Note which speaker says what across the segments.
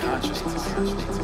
Speaker 1: consciousness.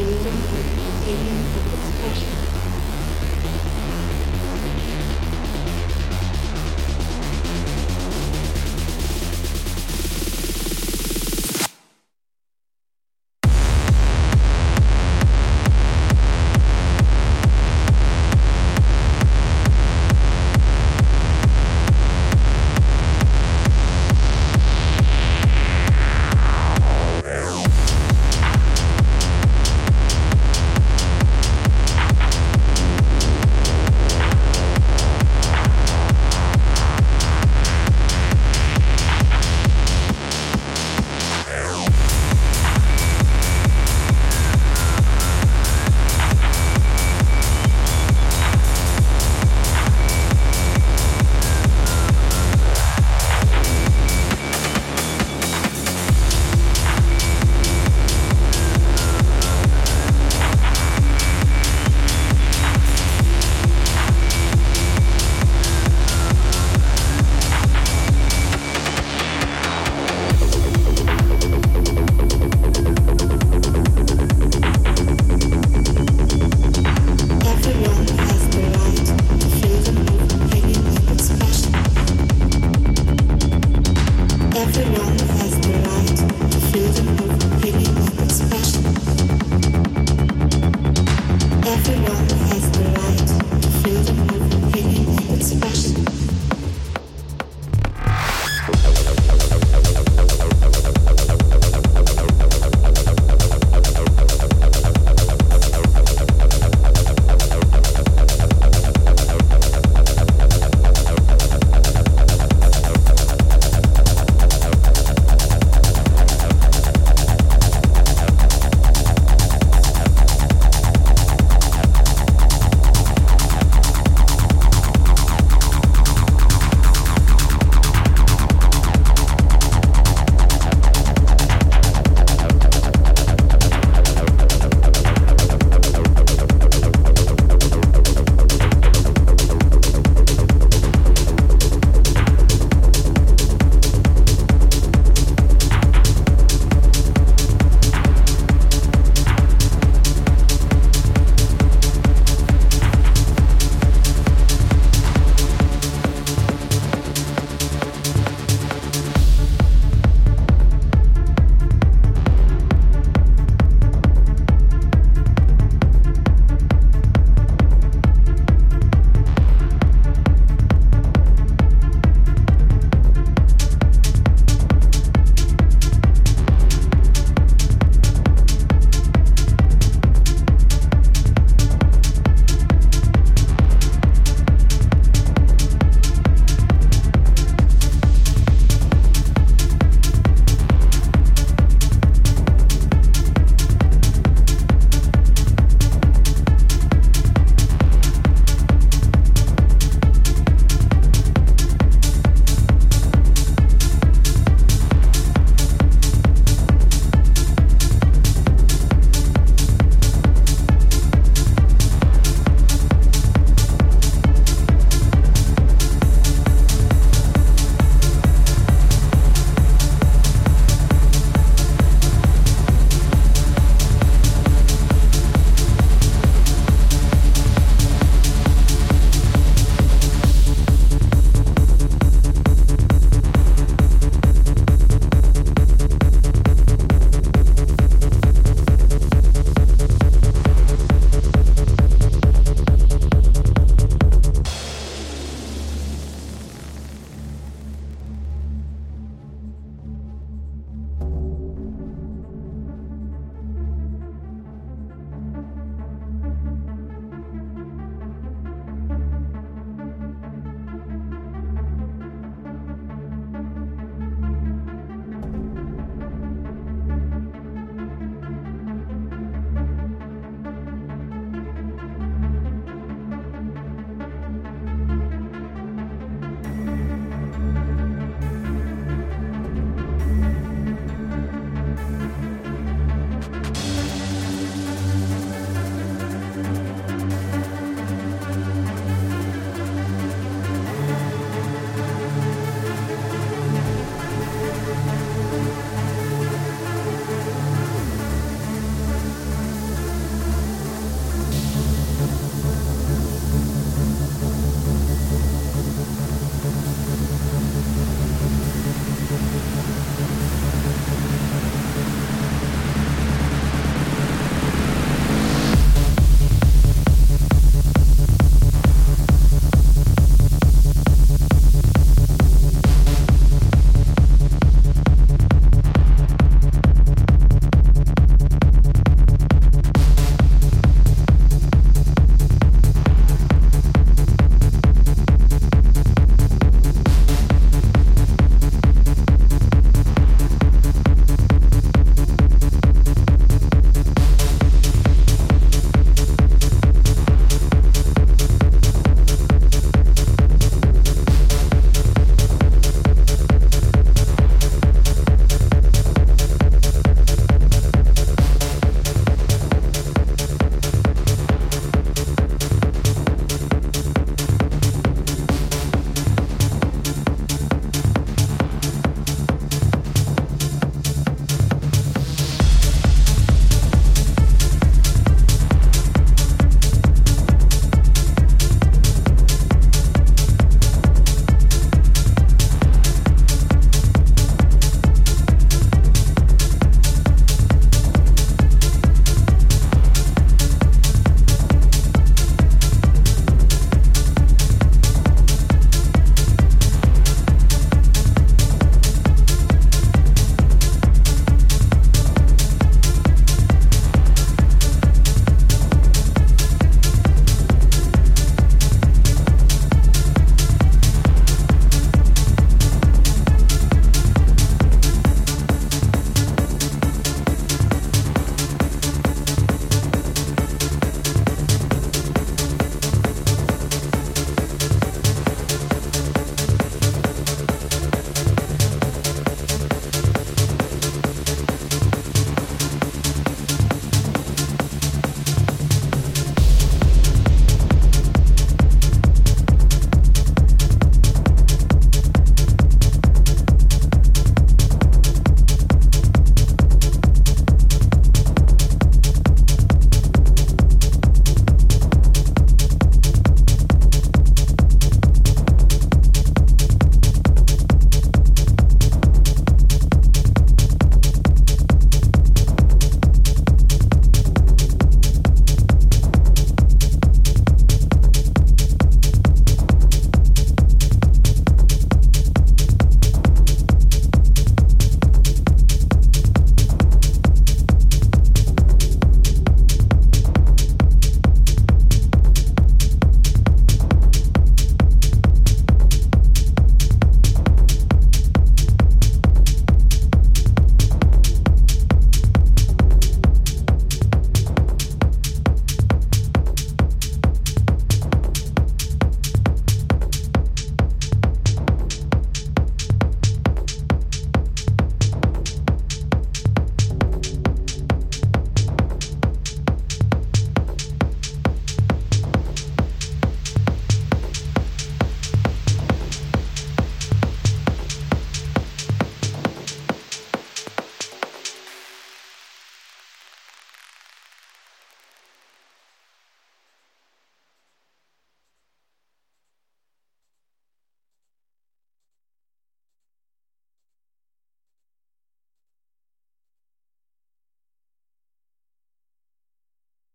Speaker 2: Everyone